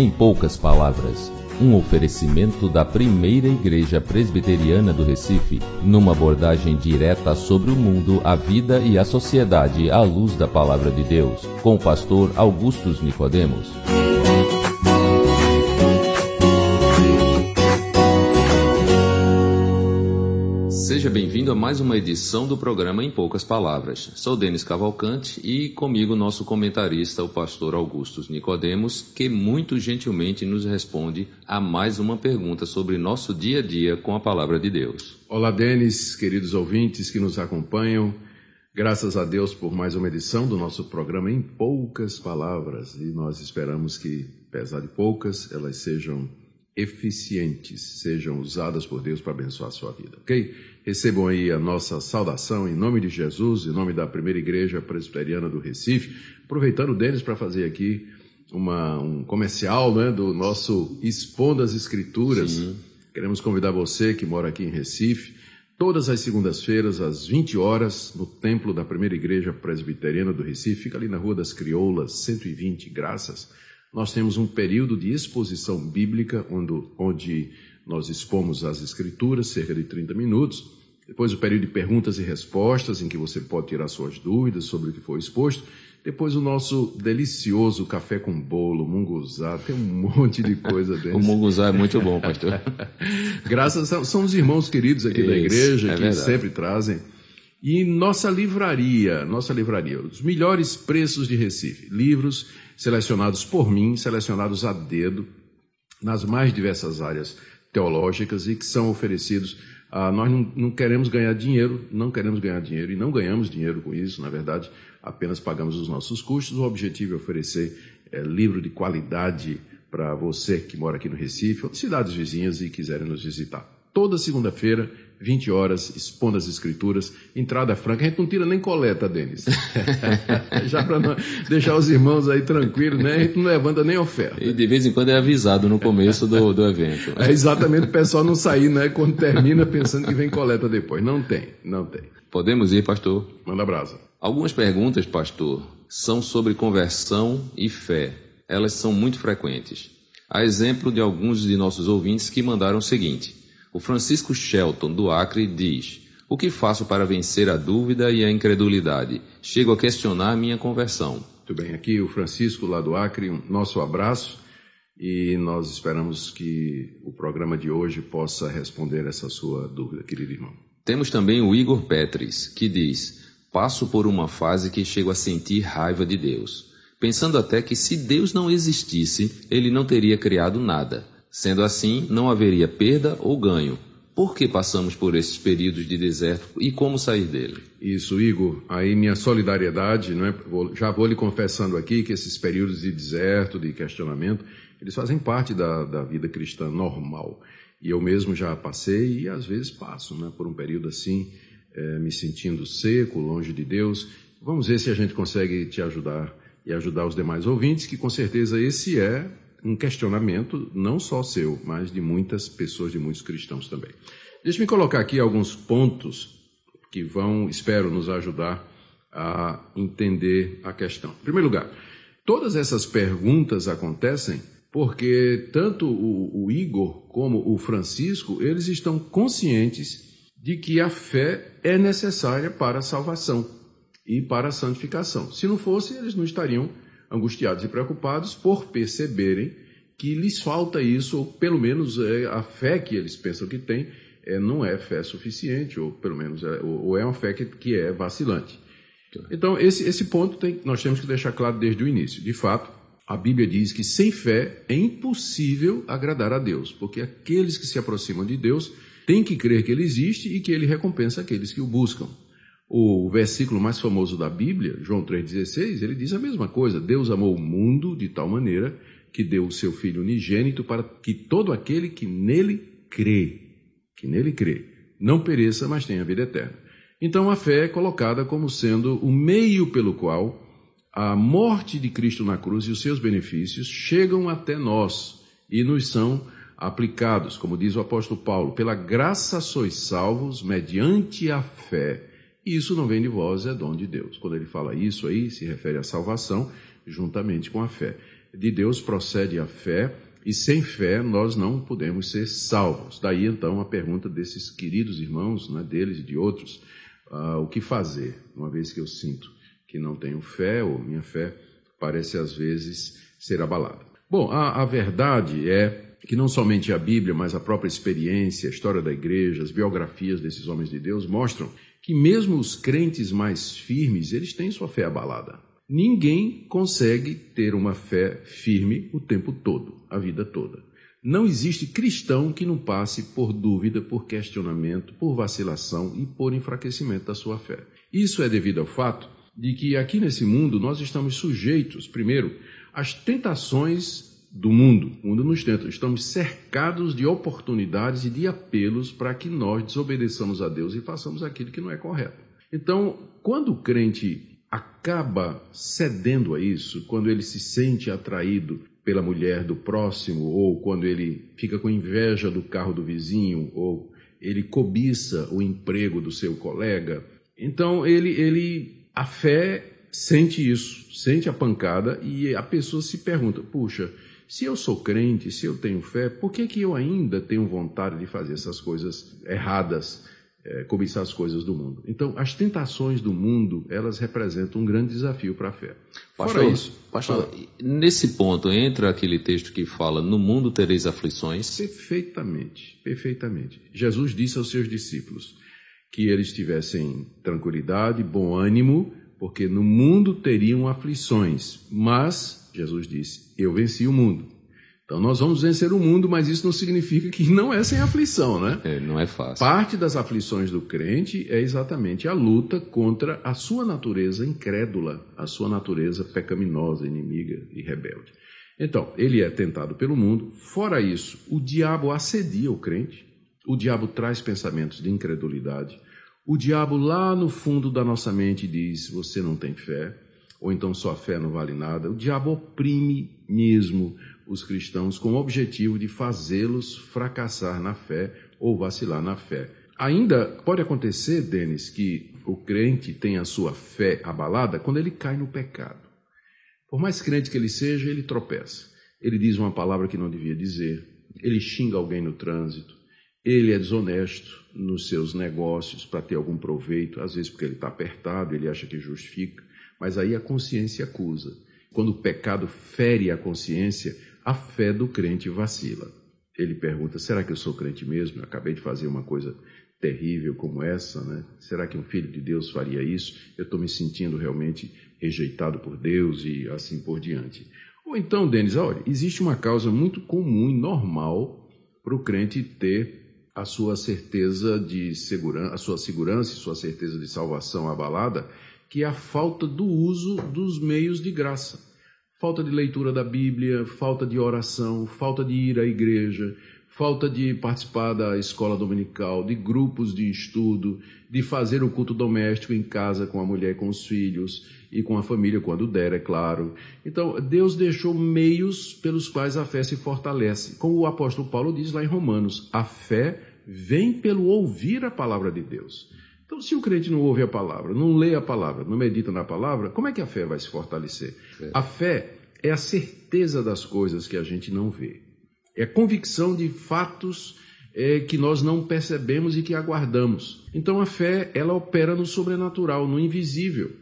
Em poucas palavras, um oferecimento da primeira igreja presbiteriana do Recife, numa abordagem direta sobre o mundo, a vida e a sociedade à luz da palavra de Deus, com o pastor Augustus Nicodemos. Seja bem-vindo a mais uma edição do programa Em Poucas Palavras. Sou Denis Cavalcante e comigo nosso comentarista, o pastor Augustus Nicodemos, que muito gentilmente nos responde a mais uma pergunta sobre nosso dia a dia com a palavra de Deus. Olá, Denis, queridos ouvintes que nos acompanham. Graças a Deus por mais uma edição do nosso programa Em Poucas Palavras. E nós esperamos que, apesar de poucas, elas sejam eficientes, sejam usadas por Deus para abençoar a sua vida, ok? Recebam aí a nossa saudação em nome de Jesus, em nome da primeira igreja presbiteriana do Recife. Aproveitando o Denis para fazer aqui uma, um comercial né, do nosso Expondo as Escrituras. Sim. Queremos convidar você que mora aqui em Recife, todas as segundas-feiras, às 20 horas, no templo da primeira igreja presbiteriana do Recife, fica ali na Rua das Crioulas, 120, graças. Nós temos um período de exposição bíblica, onde, onde nós expomos as escrituras, cerca de 30 minutos. Depois o período de perguntas e respostas, em que você pode tirar suas dúvidas sobre o que foi exposto. Depois o nosso delicioso café com bolo, munguzá, tem um monte de coisa dentro. o munguzá é muito bom, pastor. Graças a, são os irmãos queridos aqui Isso, da igreja é que verdade. sempre trazem. E nossa livraria, nossa livraria, os melhores preços de Recife, livros selecionados por mim, selecionados a dedo, nas mais diversas áreas teológicas e que são oferecidos. Ah, nós não, não, queremos ganhar dinheiro, não queremos ganhar dinheiro e não ganhamos dinheiro com isso, na verdade, apenas pagamos os nossos custos. O objetivo é oferecer é, livro de qualidade para você que mora aqui no Recife ou de cidades vizinhas e quiserem nos visitar. Toda segunda-feira, 20 horas, expondo as escrituras, entrada franca. A gente não tira nem coleta, Denis. Já para deixar os irmãos aí tranquilos, né? A gente não levanta nem oferta. E de vez em quando é avisado no começo do, do evento. É exatamente o pessoal não sair, né? Quando termina pensando que vem coleta depois. Não tem, não tem. Podemos ir, pastor? Manda brasa. Algumas perguntas, pastor, são sobre conversão e fé. Elas são muito frequentes. A exemplo de alguns de nossos ouvintes que mandaram o seguinte. O Francisco Shelton, do Acre, diz: O que faço para vencer a dúvida e a incredulidade? Chego a questionar minha conversão. Muito bem, aqui o Francisco, lá do Acre, um nosso abraço e nós esperamos que o programa de hoje possa responder essa sua dúvida, querido irmão. Temos também o Igor Petris, que diz: Passo por uma fase que chego a sentir raiva de Deus, pensando até que se Deus não existisse, ele não teria criado nada. Sendo assim, não haveria perda ou ganho. Por que passamos por esses períodos de deserto e como sair dele? Isso, Igor. Aí minha solidariedade, não é? já vou lhe confessando aqui que esses períodos de deserto, de questionamento, eles fazem parte da, da vida cristã normal. E eu mesmo já passei e às vezes passo né, por um período assim, é, me sentindo seco, longe de Deus. Vamos ver se a gente consegue te ajudar e ajudar os demais ouvintes, que com certeza esse é um questionamento não só seu, mas de muitas pessoas, de muitos cristãos também. Deixe-me colocar aqui alguns pontos que vão, espero, nos ajudar a entender a questão. Em primeiro lugar, todas essas perguntas acontecem porque tanto o, o Igor como o Francisco, eles estão conscientes de que a fé é necessária para a salvação e para a santificação. Se não fosse, eles não estariam angustiados e preocupados por perceberem que lhes falta isso, ou pelo menos é, a fé que eles pensam que têm é, não é fé suficiente, ou pelo menos é, ou, ou é uma fé que, que é vacilante. Então, esse, esse ponto tem, nós temos que deixar claro desde o início. De fato, a Bíblia diz que sem fé é impossível agradar a Deus, porque aqueles que se aproximam de Deus têm que crer que Ele existe e que Ele recompensa aqueles que o buscam. O versículo mais famoso da Bíblia, João 3,16, ele diz a mesma coisa: Deus amou o mundo de tal maneira que deu o seu Filho unigênito para que todo aquele que nele crê, que nele crê, não pereça, mas tenha vida eterna. Então a fé é colocada como sendo o meio pelo qual a morte de Cristo na cruz e os seus benefícios chegam até nós e nos são aplicados, como diz o apóstolo Paulo, pela graça sois salvos mediante a fé isso não vem de vós, é dom de Deus. Quando ele fala isso aí, se refere à salvação juntamente com a fé. de Deus procede a fé, e sem fé nós não podemos ser salvos. Daí então a pergunta desses queridos irmãos, né, deles e de outros, uh, o que fazer, uma vez que eu sinto que não tenho fé, ou minha fé parece às vezes ser abalada. Bom, a, a verdade é que não somente a Bíblia, mas a própria experiência, a história da igreja, as biografias desses homens de Deus mostram que mesmo os crentes mais firmes, eles têm sua fé abalada. Ninguém consegue ter uma fé firme o tempo todo, a vida toda. Não existe cristão que não passe por dúvida, por questionamento, por vacilação e por enfraquecimento da sua fé. Isso é devido ao fato de que aqui nesse mundo nós estamos sujeitos, primeiro, às tentações do mundo. O mundo nos tenta. Estamos cercados de oportunidades e de apelos para que nós desobedeçamos a Deus e façamos aquilo que não é correto. Então, quando o crente acaba cedendo a isso, quando ele se sente atraído pela mulher do próximo, ou quando ele fica com inveja do carro do vizinho, ou ele cobiça o emprego do seu colega, então ele, ele a fé sente isso, sente a pancada e a pessoa se pergunta: puxa, se eu sou crente, se eu tenho fé, por que, que eu ainda tenho vontade de fazer essas coisas erradas, é, cobiçar as coisas do mundo? Então, as tentações do mundo, elas representam um grande desafio para a fé. Pastor, Fora isso, pastor, fala. nesse ponto entra aquele texto que fala: No mundo tereis aflições? Perfeitamente, perfeitamente. Jesus disse aos seus discípulos que eles tivessem tranquilidade, bom ânimo, porque no mundo teriam aflições, mas Jesus disse: Eu venci o mundo. Então nós vamos vencer o mundo, mas isso não significa que não é sem aflição, né? É, não é fácil. Parte das aflições do crente é exatamente a luta contra a sua natureza incrédula, a sua natureza pecaminosa, inimiga e rebelde. Então, ele é tentado pelo mundo. Fora isso, o diabo assedia o crente. O diabo traz pensamentos de incredulidade. O diabo lá no fundo da nossa mente diz: "Você não tem fé" ou então sua fé não vale nada. O diabo oprime mesmo os cristãos com o objetivo de fazê-los fracassar na fé ou vacilar na fé. Ainda pode acontecer, Denis, que o crente tenha a sua fé abalada quando ele cai no pecado. Por mais crente que ele seja, ele tropeça. Ele diz uma palavra que não devia dizer, ele xinga alguém no trânsito, ele é desonesto nos seus negócios para ter algum proveito, às vezes porque ele está apertado, ele acha que justifica. Mas aí a consciência acusa. Quando o pecado fere a consciência, a fé do crente vacila. Ele pergunta: será que eu sou crente mesmo? Eu acabei de fazer uma coisa terrível como essa, né? Será que um filho de Deus faria isso? Eu estou me sentindo realmente rejeitado por Deus e assim por diante. Ou então, Denis, olha, existe uma causa muito comum e normal para o crente ter a sua certeza de segurança, a sua segurança e sua certeza de salvação abalada que é a falta do uso dos meios de graça. Falta de leitura da Bíblia, falta de oração, falta de ir à igreja, falta de participar da escola dominical, de grupos de estudo, de fazer o culto doméstico em casa com a mulher, com os filhos e com a família, quando der, é claro. Então, Deus deixou meios pelos quais a fé se fortalece. Como o apóstolo Paulo diz lá em Romanos, a fé vem pelo ouvir a palavra de Deus. Então, se o crente não ouve a palavra, não lê a palavra, não medita na palavra, como é que a fé vai se fortalecer? É. A fé é a certeza das coisas que a gente não vê. É a convicção de fatos é, que nós não percebemos e que aguardamos. Então, a fé, ela opera no sobrenatural, no invisível.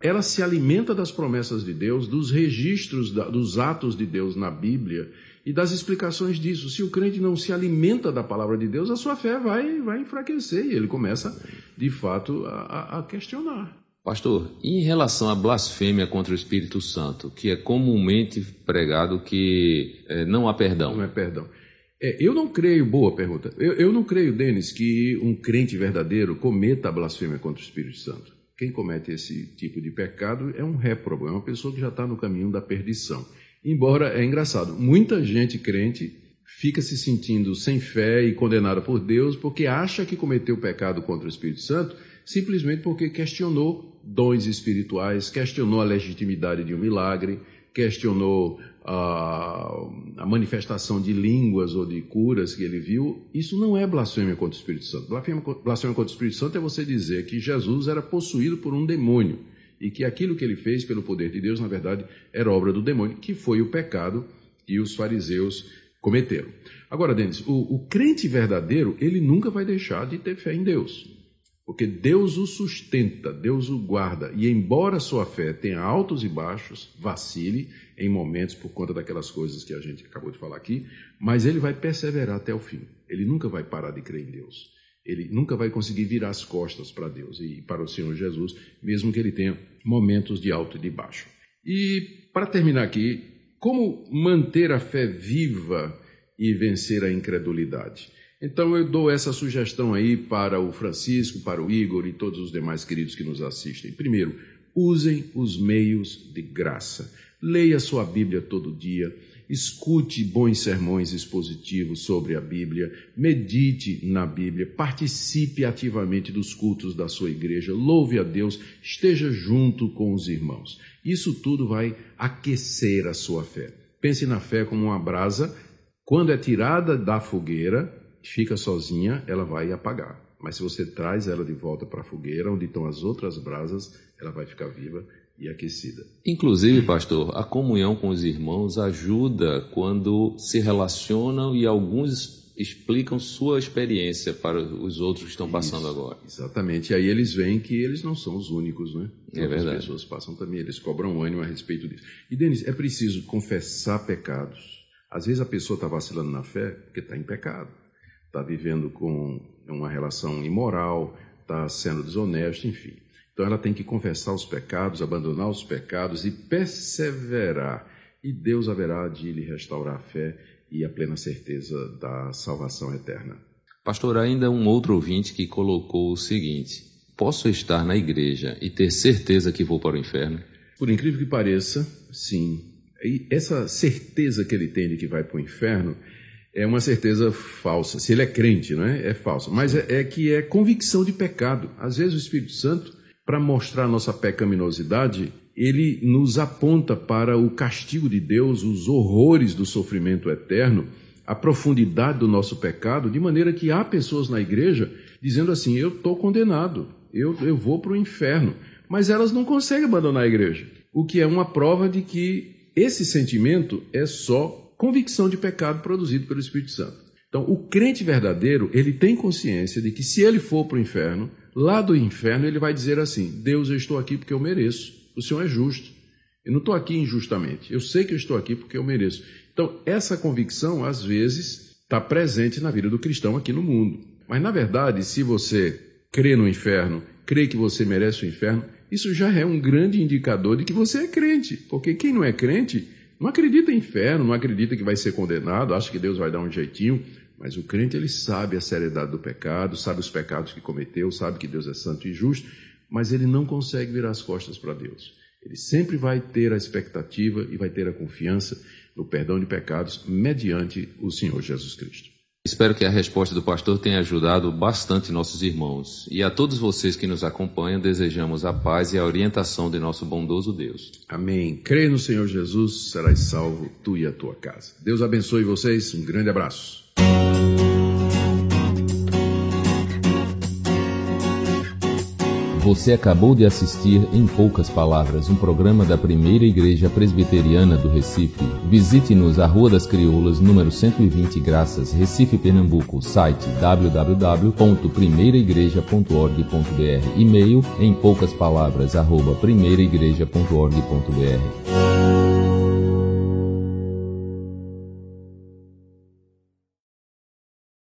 Ela se alimenta das promessas de Deus, dos registros, da, dos atos de Deus na Bíblia e das explicações disso. Se o crente não se alimenta da palavra de Deus, a sua fé vai, vai enfraquecer e ele começa, de fato, a, a questionar. Pastor, e em relação à blasfêmia contra o Espírito Santo, que é comumente pregado que é, não há perdão? Não é perdão. É, eu não creio, boa pergunta, eu, eu não creio, Denis, que um crente verdadeiro cometa a blasfêmia contra o Espírito Santo. Quem comete esse tipo de pecado é um réprobo, é uma pessoa que já está no caminho da perdição. Embora é engraçado, muita gente crente fica se sentindo sem fé e condenada por Deus porque acha que cometeu pecado contra o Espírito Santo simplesmente porque questionou dons espirituais, questionou a legitimidade de um milagre, questionou a, a, manifestação de línguas ou de curas que ele viu, isso não é blasfêmia contra o Espírito Santo. Blasfêmia, blasfêmia contra o Espírito Santo é você dizer que Jesus era possuído por um demônio e que aquilo que ele fez pelo poder de Deus, na verdade, era obra do demônio, que foi o pecado que os fariseus cometeram. Agora, Denis, o, o crente verdadeiro, ele nunca vai deixar de ter fé em Deus. Porque Deus o sustenta, Deus o guarda. E embora sua fé tenha altos e baixos, vacile em momentos por conta daquelas coisas que a gente acabou de falar aqui, mas ele vai perseverar até o fim. Ele nunca vai parar de crer em Deus. Ele nunca vai conseguir virar as costas para Deus e para o Senhor Jesus, mesmo que ele tenha momentos de alto e de baixo. E para terminar aqui, como manter a fé viva e vencer a incredulidade? Então eu dou essa sugestão aí para o Francisco, para o Igor e todos os demais queridos que nos assistem. Primeiro, usem os meios de graça. Leia sua Bíblia todo dia, escute bons sermões expositivos sobre a Bíblia, medite na Bíblia, participe ativamente dos cultos da sua igreja, louve a Deus, esteja junto com os irmãos. Isso tudo vai aquecer a sua fé. Pense na fé como uma brasa, quando é tirada da fogueira, fica sozinha, ela vai apagar. Mas se você traz ela de volta para a fogueira, onde estão as outras brasas, ela vai ficar viva e aquecida. Inclusive, pastor, a comunhão com os irmãos ajuda quando se relacionam e alguns explicam sua experiência para os outros que estão passando Isso, agora. Exatamente. E aí eles veem que eles não são os únicos, né? É verdade. As pessoas passam também, eles cobram ânimo a respeito disso. E, Denis, é preciso confessar pecados. Às vezes a pessoa está vacilando na fé porque está em pecado está vivendo com uma relação imoral, está sendo desonesto, enfim. Então ela tem que confessar os pecados, abandonar os pecados e perseverar. E Deus haverá de lhe restaurar a fé e a plena certeza da salvação eterna. Pastor, ainda um outro ouvinte que colocou o seguinte: Posso estar na igreja e ter certeza que vou para o inferno? Por incrível que pareça, sim. E essa certeza que ele tem de que vai para o inferno é uma certeza falsa. Se ele é crente, não é? É falsa. Mas é, é que é convicção de pecado. Às vezes o Espírito Santo, para mostrar nossa pecaminosidade, ele nos aponta para o castigo de Deus, os horrores do sofrimento eterno, a profundidade do nosso pecado, de maneira que há pessoas na igreja dizendo assim: eu estou condenado, eu, eu vou para o inferno. Mas elas não conseguem abandonar a igreja. O que é uma prova de que esse sentimento é só convicção de pecado produzido pelo Espírito Santo. Então, o crente verdadeiro, ele tem consciência de que se ele for para o inferno, lá do inferno ele vai dizer assim: Deus, eu estou aqui porque eu mereço. O Senhor é justo. Eu não estou aqui injustamente. Eu sei que eu estou aqui porque eu mereço. Então, essa convicção, às vezes, está presente na vida do cristão aqui no mundo. Mas, na verdade, se você crê no inferno, crê que você merece o inferno, isso já é um grande indicador de que você é crente. Porque quem não é crente não acredita em inferno, não acredita que vai ser condenado, acha que Deus vai dar um jeitinho, mas o crente ele sabe a seriedade do pecado, sabe os pecados que cometeu, sabe que Deus é santo e justo, mas ele não consegue virar as costas para Deus. Ele sempre vai ter a expectativa e vai ter a confiança no perdão de pecados mediante o Senhor Jesus Cristo. Espero que a resposta do pastor tenha ajudado bastante nossos irmãos. E a todos vocês que nos acompanham, desejamos a paz e a orientação de nosso bondoso Deus. Amém. Crê no Senhor Jesus, serás salvo, tu e a tua casa. Deus abençoe vocês. Um grande abraço. Você acabou de assistir Em Poucas Palavras, um programa da Primeira Igreja Presbiteriana do Recife. Visite-nos à Rua das Crioulas, número 120 Graças, Recife, Pernambuco. Site www.primeiraigreja.org.br. E-mail em poucas palavras arroba primeiraigreja.org.br.